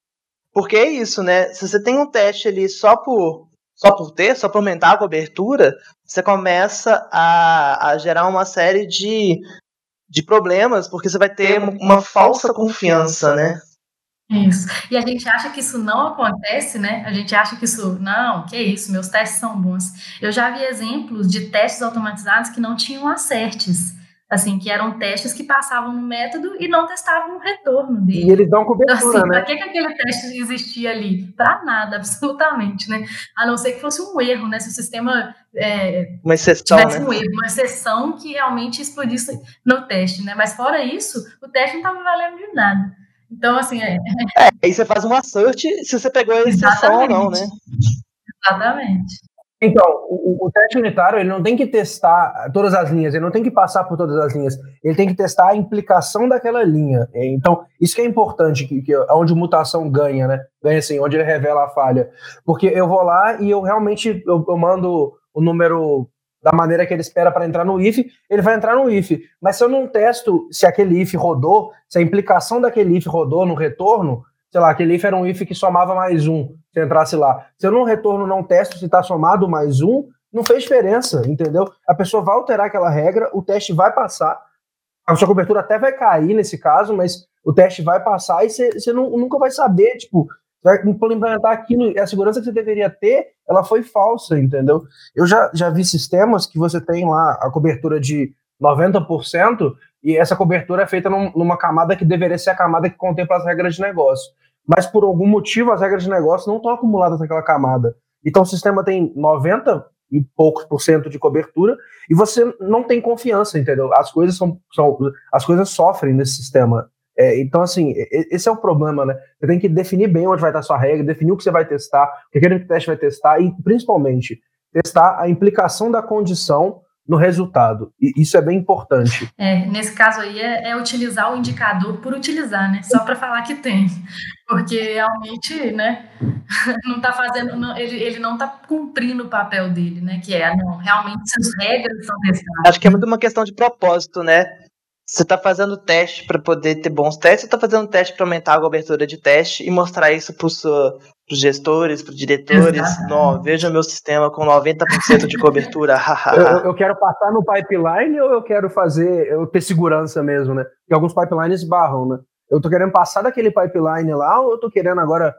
porque é isso, né? Se você tem um teste ali só por, só por ter, só por aumentar a cobertura, você começa a, a gerar uma série de de problemas, porque você vai ter uma falsa confiança, né? Isso. E a gente acha que isso não acontece, né? A gente acha que isso, não, que isso, meus testes são bons. Eu já vi exemplos de testes automatizados que não tinham acertes assim, que eram testes que passavam no método e não testavam o retorno dele. E eles dão cobertura, então, assim, né? Para que, que aquele teste existia ali? Para nada, [LAUGHS] absolutamente, né? A não ser que fosse um erro, né? Se o sistema é, uma exceção, tivesse né? um erro, uma exceção que realmente explodisse no teste, né? Mas fora isso, o teste não estava valendo de nada. Então, assim... É... é, aí você faz uma search se você pegou a exceção Exatamente. ou não, né? Exatamente. Então, o, o, teste unitário ele não tem que testar todas as linhas, ele não tem que passar por todas as linhas, ele tem que testar a implicação daquela linha. Então, isso que é importante, que, que é onde mutação ganha, né? Ganha assim, onde ele revela a falha. Porque eu vou lá e eu realmente eu, eu mando o número da maneira que ele espera para entrar no if, ele vai entrar no if. Mas se eu não testo se aquele if rodou, se a implicação daquele if rodou no retorno, sei lá, aquele if era um if que somava mais um, se entrasse lá. Se eu não retorno, não testo se está somado mais um, não fez diferença, entendeu? A pessoa vai alterar aquela regra, o teste vai passar, a sua cobertura até vai cair nesse caso, mas o teste vai passar e você nunca vai saber, tipo, vai implementar aquilo, a segurança que você deveria ter, ela foi falsa, entendeu? Eu já, já vi sistemas que você tem lá a cobertura de 90%, e essa cobertura é feita num, numa camada que deveria ser a camada que contempla as regras de negócio. Mas por algum motivo as regras de negócio não estão acumuladas naquela camada. Então o sistema tem 90 e poucos por cento de cobertura e você não tem confiança, entendeu? As coisas são, são as coisas sofrem nesse sistema. É, então, assim, esse é o problema, né? Você tem que definir bem onde vai estar a sua regra, definir o que você vai testar, o que aquele teste vai testar e, principalmente, testar a implicação da condição no resultado. E isso é bem importante. É, nesse caso aí é, é utilizar o indicador por utilizar, né? Só para falar que tem. Porque realmente, né, [LAUGHS] não está fazendo, não, ele, ele não está cumprindo o papel dele, né? Que é, não, realmente as regras são testadas. Acho que é muito uma questão de propósito, né? Você está fazendo teste para poder ter bons testes, ou está fazendo teste para aumentar a cobertura de teste e mostrar isso para os gestores, para os diretores? Não, veja meu sistema com 90% de cobertura. [LAUGHS] eu, eu, quero passar no pipeline ou eu quero fazer, eu ter segurança mesmo, né? Porque alguns pipelines barram, né? Eu estou querendo passar daquele pipeline lá ou eu estou querendo agora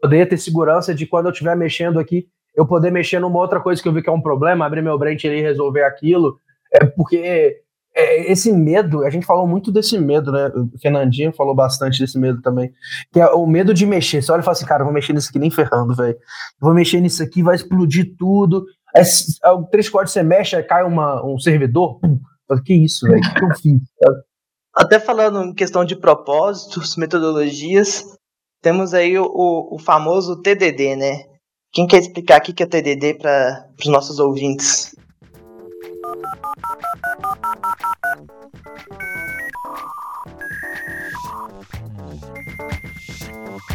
poder ter segurança de quando eu estiver mexendo aqui, eu poder mexer numa outra coisa que eu vi que é um problema, abrir meu branch ali e resolver aquilo. É porque é, esse medo, a gente falou muito desse medo, né? O Fernandinho falou bastante desse medo também. Que é o medo de mexer. Você olha e fala assim, cara, vou mexer nisso aqui nem ferrando, velho. Vou mexer nisso aqui, vai explodir tudo. Aí, três códigos você mexe, cai uma, um servidor. Pum. Que isso, velho? Que eu fiz? [LAUGHS] Até falando em questão de propósitos, metodologias, temos aí o, o, o famoso TDD, né? Quem quer explicar o que é TDD para os nossos ouvintes?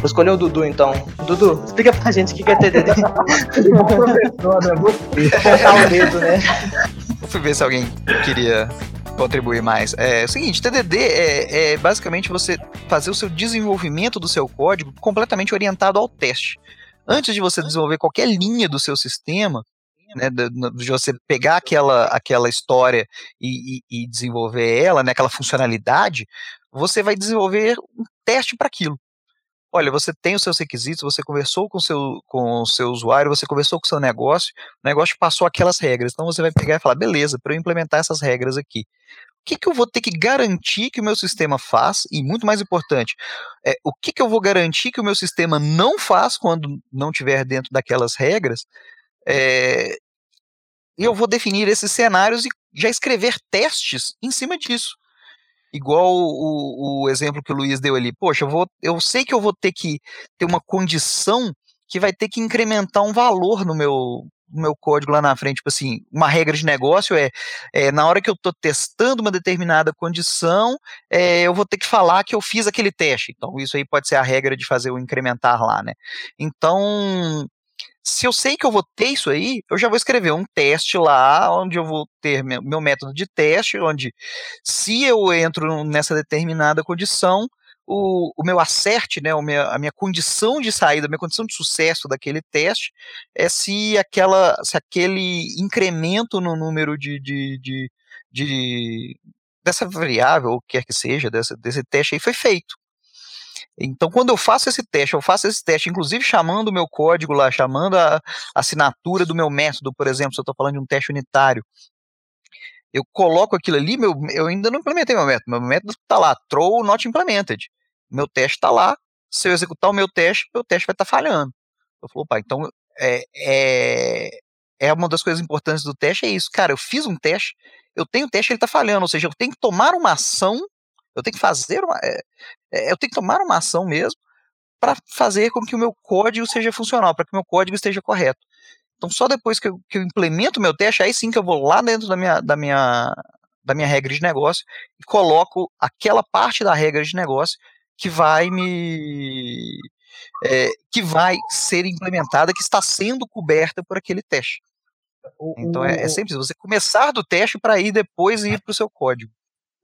Vou escolher o Dudu então. Dudu, explica pra gente o que é TDD. [LAUGHS] professor, né? Botar o dedo, né? Fui ver se alguém queria contribuir mais. É, é o seguinte, TDD é, é basicamente você fazer o seu desenvolvimento do seu código completamente orientado ao teste. Antes de você desenvolver qualquer linha do seu sistema, né, de, você pegar aquela, aquela história e, e, e, desenvolver ela, né, aquela funcionalidade, você vai desenvolver um teste para aquilo. Olha, você tem os seus requisitos, você conversou com seu, com o seu usuário, você conversou com o seu negócio, o negócio passou aquelas regras. Então você vai pegar e falar, beleza, para eu implementar essas regras aqui, o que, que eu vou ter que garantir que o meu sistema faz? E muito mais importante, é, o que, que eu vou garantir que o meu sistema não faz quando não tiver dentro daquelas regras? É, e eu vou definir esses cenários e já escrever testes em cima disso. igual o, o, exemplo que o Luiz deu ali. Poxa, eu, vou, eu sei que eu vou ter que ter uma condição que vai ter que incrementar um valor no meu, no meu código lá na frente. Tipo assim, uma regra de negócio é, é na hora que eu estou testando uma determinada condição, é, eu vou ter que falar que eu fiz aquele teste. Então, isso aí pode ser a regra de fazer o incrementar lá, né? Então, se eu sei que eu vou ter isso aí, eu já vou escrever um teste lá, onde eu vou ter meu, método de teste, onde se eu entro nessa determinada condição, o, o meu acerte, né, o meu, a minha condição de saída, a minha condição de sucesso daquele teste é se, aquela, se aquele incremento no número de, de, de, de dessa variável, ou quer que seja, dessa, desse teste aí foi feito. Então, quando eu faço esse teste, eu faço esse teste, inclusive chamando o meu código lá, chamando a assinatura do meu método, por exemplo, se eu estou falando de um teste unitário, eu coloco aquilo ali, meu, eu ainda não implementei meu método, meu método está lá, throw not implemented meu teste está lá, se eu executar o meu teste, meu teste vai estar tá falhando. Eu falo, opa, então é, é, é uma das coisas importantes do teste, é isso. Cara, eu fiz um teste, eu tenho um teste, ele está falhando, ou seja, eu tenho que tomar uma ação, eu tenho que fazer uma. É, eu tenho que tomar uma ação mesmo para fazer com que o meu código seja funcional, para que o meu código esteja correto. Então, só depois que eu, que eu implemento o meu teste, aí sim que eu vou lá dentro da minha, da minha, da minha regra de negócio e coloco aquela parte da regra de negócio que vai me é, que vai ser implementada, que está sendo coberta por aquele teste. Então é, é simples, você começar do teste para ir depois ir para o seu código.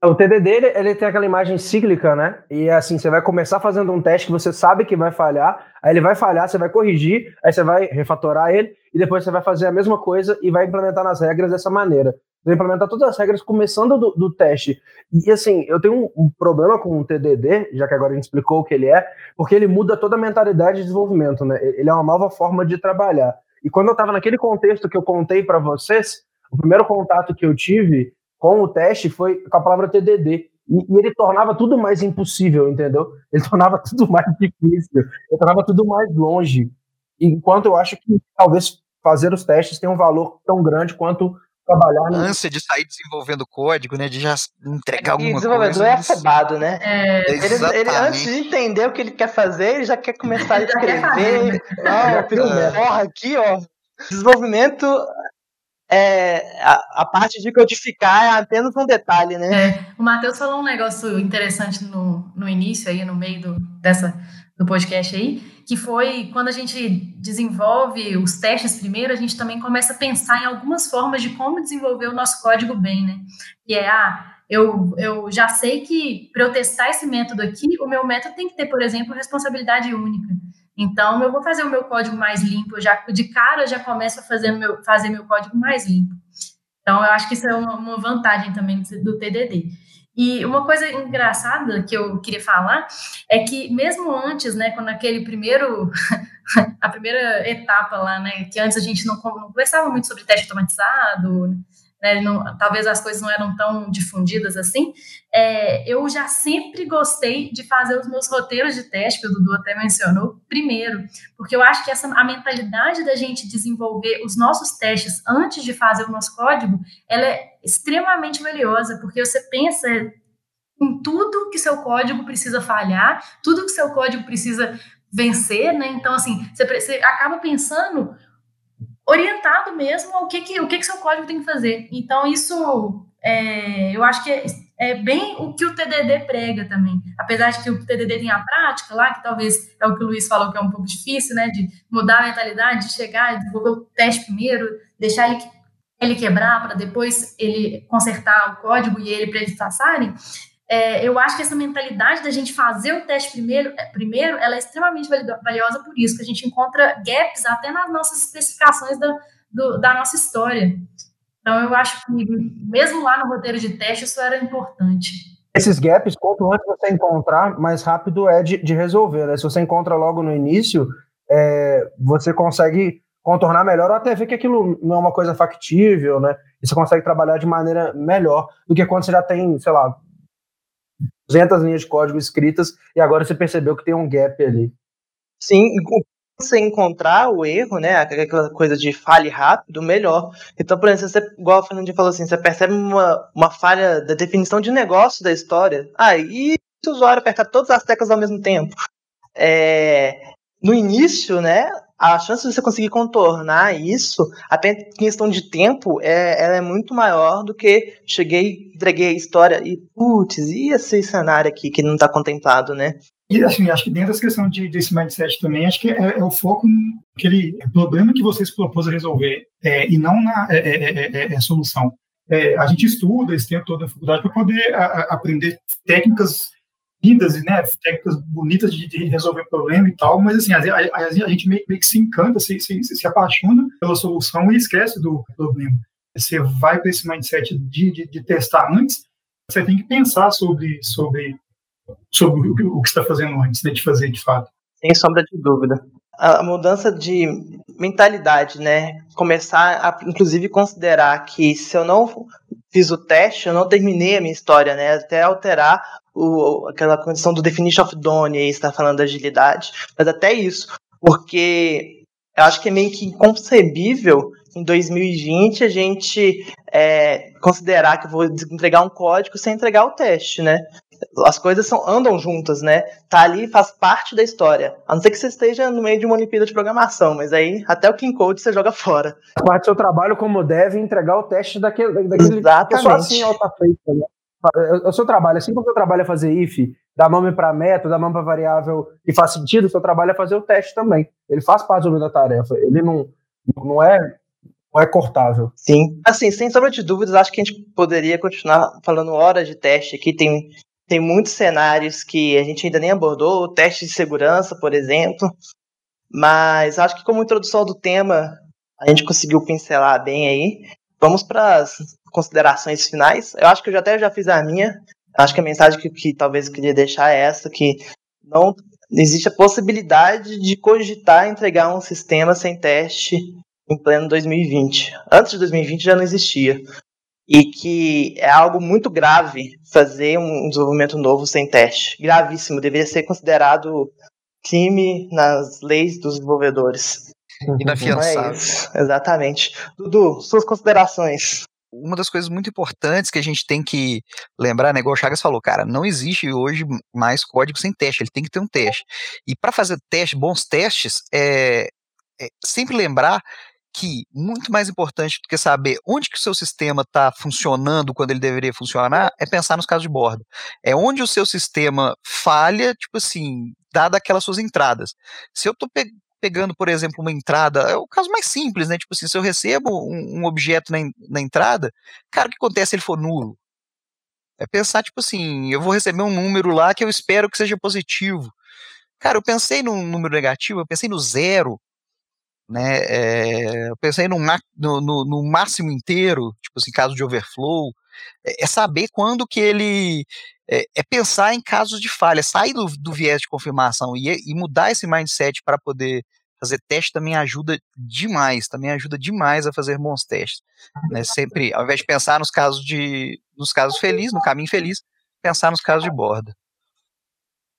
O TDD ele, ele, tem aquela imagem cíclica, né? E assim, você vai começar fazendo um teste que você sabe que vai falhar, aí ele vai falhar, você vai corrigir, aí você vai refatorar ele, e depois você vai fazer a mesma coisa e vai implementar nas regras dessa maneira implementar todas as regras começando do, do teste. E assim, eu tenho um, um, problema com o TDD, já que agora a gente explicou o que ele é, porque ele muda toda a mentalidade de desenvolvimento, né? Ele é uma nova forma de trabalhar. E quando eu estava naquele contexto que eu contei para vocês, o primeiro contato que eu tive com o teste foi com a palavra TDD. E, e, ele tornava tudo mais impossível, entendeu? Ele tornava tudo mais difícil, ele tornava tudo mais longe. Enquanto eu acho que talvez fazer os testes tem um valor tão grande quanto trabalhar. A ânsia de sair desenvolvendo código, né? De já entregar alguma coisa. O desenvolvedor é afobado, né? É, ele, ele, antes de entender o que ele quer fazer, ele já quer começar a [LAUGHS] escrever. Ó, oh, porra aqui, ó. Desenvolvimento é, a, a, parte de codificar é apenas um detalhe, né? É, o Matheus falou um negócio interessante no, no início, aí, no meio do, dessa, do podcast aí, que foi quando a gente desenvolve os testes primeiro, a gente também começa a pensar em algumas formas de como desenvolver o nosso código bem, né? E é, ah, eu, eu já sei que para eu testar esse método aqui, o meu método tem que ter, por exemplo, responsabilidade única. Então, eu vou fazer o meu código mais limpo, já de cara já começo a fazer meu, fazer meu código mais limpo. Então, eu acho que isso é uma, uma vantagem também do TDD. E uma coisa engraçada que eu queria falar é que mesmo antes, né, quando aquele primeiro [LAUGHS] a primeira etapa lá, né, que antes a gente não, não conversava muito sobre teste automatizado, né, não, talvez as coisas não eram tão difundidas assim, é, eu já sempre gostei de fazer os meus roteiros de teste, que o Dudu até mencionou, primeiro, porque eu acho que essa a mentalidade da gente desenvolver os nossos testes antes de fazer o nosso código, ela é extremamente valiosa, porque você pensa em tudo que seu código precisa falhar, tudo que seu código precisa vencer, né? Então, assim, você, você acaba pensando orientado mesmo ao que, que, o que, que seu código tem que fazer. Então, isso é, eu acho que é, é, bem o que o TDD prega também. Apesar de que o TDD tem a prática lá, que talvez é o que o Luiz falou que é um pouco difícil, né? De mudar a mentalidade, de chegar desenvolver o teste primeiro, deixar ele, ele quebrar para depois ele consertar o código e ele para eles passarem. É, eu acho que essa mentalidade da gente fazer o teste primeiro, é, primeiro, ela é extremamente valiosa por isso, que a gente encontra gaps até nas nossas especificações da, do, da nossa história. Então, eu acho que, mesmo lá no roteiro de teste, isso era importante. Esses gaps, quanto antes você encontrar, mais rápido é de, de resolver. Né? Se você encontra logo no início, é, você consegue contornar melhor ou até ver que aquilo não é uma coisa factível, né? E você consegue trabalhar de maneira melhor do que quando você já tem, sei lá, 200 linhas de código escritas e agora você percebeu que tem um gap ali. Sim, você encontrar o erro, né, aquela coisa de fale rápido, melhor. Então, por exemplo, você, igual a falou assim, você percebe uma, uma falha da definição de negócio da história. Ah, e se o usuário apertar todas as teclas ao mesmo tempo? É, no início, né, a chance de você conseguir contornar isso, até em questão de tempo, é, ela é muito maior do que cheguei, entreguei a história e, putz, e esse cenário aqui que não está contemplado, né? E assim, acho que dentro dessa questão de, desse mindset também, acho que é, é o foco naquele problema que vocês propôs a resolver é, e não na é, é, é, é solução. a gente estuda esse tempo todo na faculdade para poder a, a aprender técnicas lindas, né, técnicas bonitas de, de, resolver problema e tal, mas assim, a, a, a gente meio, meio, que se encanta, se, se, se, apaixona pela solução e esquece do problema. Você vai para esse mindset de, de, de, testar antes, você tem que pensar sobre, sobre, sobre o, o que está fazendo antes né, de fazer de fato. Sem sombra de dúvida. A mudança de mentalidade, né? Começar a, inclusive, considerar que se eu não fiz o teste, eu não terminei a minha história, né? Até alterar o, aquela condição do definition of done, aí está falando da agilidade, mas até isso, porque eu acho que é meio que inconcebível em 2020 a gente é, considerar que eu vou entregar um código sem entregar o teste, né? As coisas são, andam juntas, né? Tá ali, faz parte da história. A não ser que você esteja no meio de uma Olimpíada de programação, mas aí até o Clean Code você joga fora. Parte do seu trabalho como deve entregar o teste daquele, daquele Exatamente. só assim alta feita, né? O seu trabalho, assim como o seu trabalho é fazer if, dar nome para método, dar nome para variável e faz sentido, o seu trabalho é fazer o teste também. Ele faz parte do da tarefa. Ele não, não é não é cortável. Sim. Assim, sem sombra de dúvidas, acho que a gente poderia continuar falando horas de teste aqui. Tem, tem muitos cenários que a gente ainda nem abordou, o teste de segurança, por exemplo. Mas acho que como introdução do tema, a gente conseguiu pincelar bem aí. Vamos para as considerações finais. Eu acho que eu já até já fiz a minha. Acho que a mensagem que, que talvez eu queria deixar é essa, que não existe a possibilidade de cogitar entregar um sistema sem teste em pleno 2020. Antes de 2020 já não existia. E que é algo muito grave fazer um desenvolvimento novo sem teste. Gravíssimo, deveria ser considerado crime nas leis dos desenvolvedores. Inafiançável. É Exatamente. Dudu, suas considerações uma das coisas muito importantes que a gente tem que lembrar, né, igual o Chagas falou, cara, não existe hoje mais código sem teste, ele tem que ter um teste. E para fazer teste, bons testes, é, é, sempre lembrar que muito mais importante do que saber onde que o seu sistema está funcionando quando ele deveria funcionar é pensar nos casos de bordo. É onde o seu sistema falha, tipo assim, dada aquelas suas entradas. Se eu estou pegando, por exemplo, uma entrada, é o caso mais simples, né? Tipo assim, se eu recebo um, um objeto na, na, entrada, cara, o que acontece se ele for nulo? É pensar, tipo assim, eu vou receber um número lá que eu espero que seja positivo. Cara, eu pensei num número negativo, eu pensei no zero, né? É, eu pensei no, no, no, máximo inteiro, tipo assim, caso de overflow. É, é saber quando que ele é, é, pensar em casos de falha, sair do, do viés de confirmação e, e mudar esse mindset para poder fazer teste também ajuda demais, também ajuda demais a fazer bons testes. Né? Sempre, ao invés de pensar nos casos de, nos casos felizes, no caminho feliz, pensar nos casos de borda.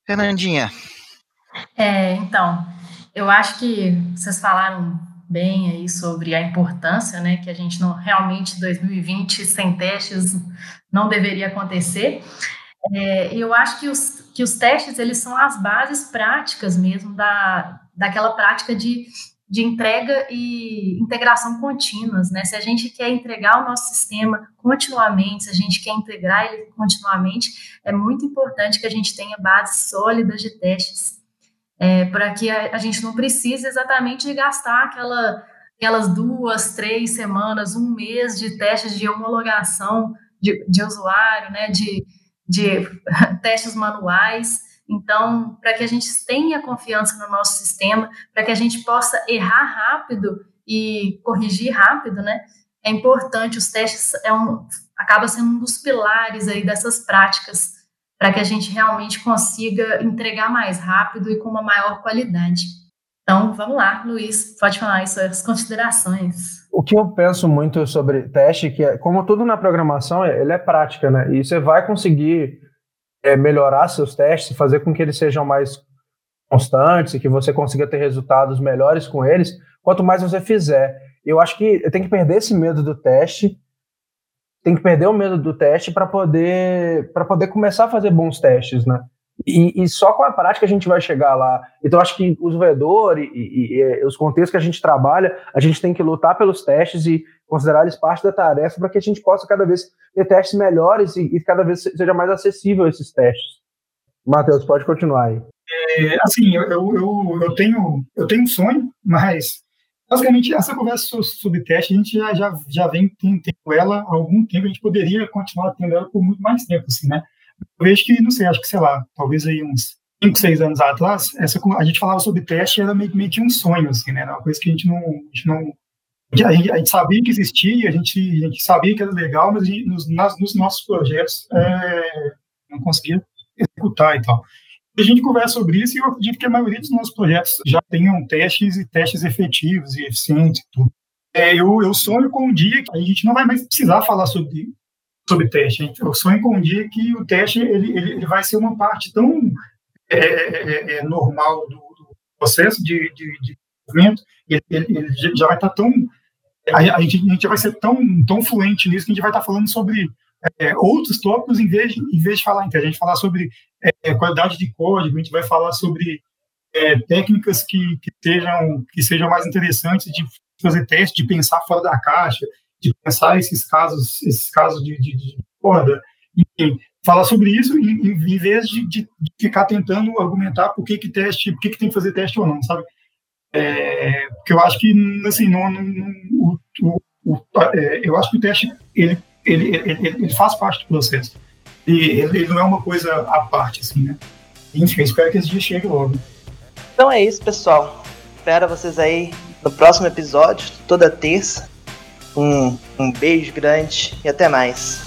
Fernandinha. É, então, eu acho que vocês falaram bem aí sobre a importância, né, que a gente não realmente 2020 sem testes não deveria acontecer. É, eu acho que os, que os testes, eles são as bases práticas mesmo da, daquela prática de, de entrega e integração contínuas, né? Se a gente quer entregar o nosso sistema continuamente, se a gente quer integrar ele continuamente, é muito importante que a gente tenha bases sólidas de testes, é, para que a, a gente não precise exatamente gastar aquela, aquelas duas, três semanas, um mês de testes de homologação de, de usuário, né? De, de [LAUGHS] testes manuais. Então, para que a gente tenha confiança no nosso sistema, para que a gente possa errar rápido e corrigir rápido, né? É importante, os testes é um, acaba sendo um dos pilares aí dessas práticas para que a gente realmente consiga entregar mais rápido e com uma maior qualidade. Então, vamos lá, Luiz, pode falar aí suas considerações. O que eu penso muito sobre teste, que é, como tudo na programação, ele é prática, né? E você vai conseguir é, melhorar seus testes, fazer com que eles sejam mais constantes e que você consiga ter resultados melhores com eles, quanto mais você fizer. Eu acho que tem que perder esse medo do teste, tem que perder o medo do teste para poder para poder começar a fazer bons testes, né? E, e, só com a prática a gente vai chegar lá. Então, acho que o desenvolvedor e, e, e, os contextos que a gente trabalha, a gente tem que lutar pelos testes e considerar eles parte da tarefa para que a gente possa cada vez ter testes melhores e, cada vez seja mais acessível esses testes. Matheus, pode continuar aí. É, assim, eu, eu, eu, tenho, eu tenho um sonho, mas basicamente essa conversa sobre teste a gente já, já, já vem tendo ela há algum tempo, a gente poderia continuar tendo ela por muito mais tempo, assim, né? Eu vejo que, não sei, acho que, sei lá, talvez aí uns 5, 6 anos atrás, essa, a gente falava sobre teste era meio, meio que um sonho, assim, né? Era uma coisa que a gente não. A gente, não, a gente, a gente sabia que existia, a gente, a gente sabia que era legal, mas gente, nos, nas, nos nossos projetos é, não conseguia executar e tal. A gente conversa sobre isso e eu acredito que a maioria dos nossos projetos já tenham testes e testes efetivos e eficientes e tudo. É, eu, eu sonho com um dia que a gente não vai mais precisar falar sobre sobre teste. Eu sonho com um dia que o teste ele, ele, ele vai ser uma parte tão é, é, é, é normal do, do, processo de, de, de desenvolvimento, ele, ele, já vai estar tão a, a, gente, a gente vai ser tão, tão fluente nisso que a gente vai estar falando sobre é, outros tópicos em vez, de, em vez de falar, então, a gente falar sobre é, qualidade de código, a gente vai falar sobre é, técnicas que, que, sejam, que sejam mais interessantes de fazer teste, de pensar fora da caixa, de pensar esses casos, esses casos de, de, de enfim, falar sobre isso em, em vez de, de, de, ficar tentando argumentar por que que teste, por que que tem que fazer teste ou não, sabe? É, porque eu acho que assim não, não, não o, o, o, é, eu acho que o teste ele, ele, ele, ele faz parte do processo e ele, não é uma coisa à parte assim, né? Enfim, espero que esse dia chegue logo. Então é isso, pessoal. Espero vocês aí no próximo episódio, toda terça. Um, um beijo grande e até mais.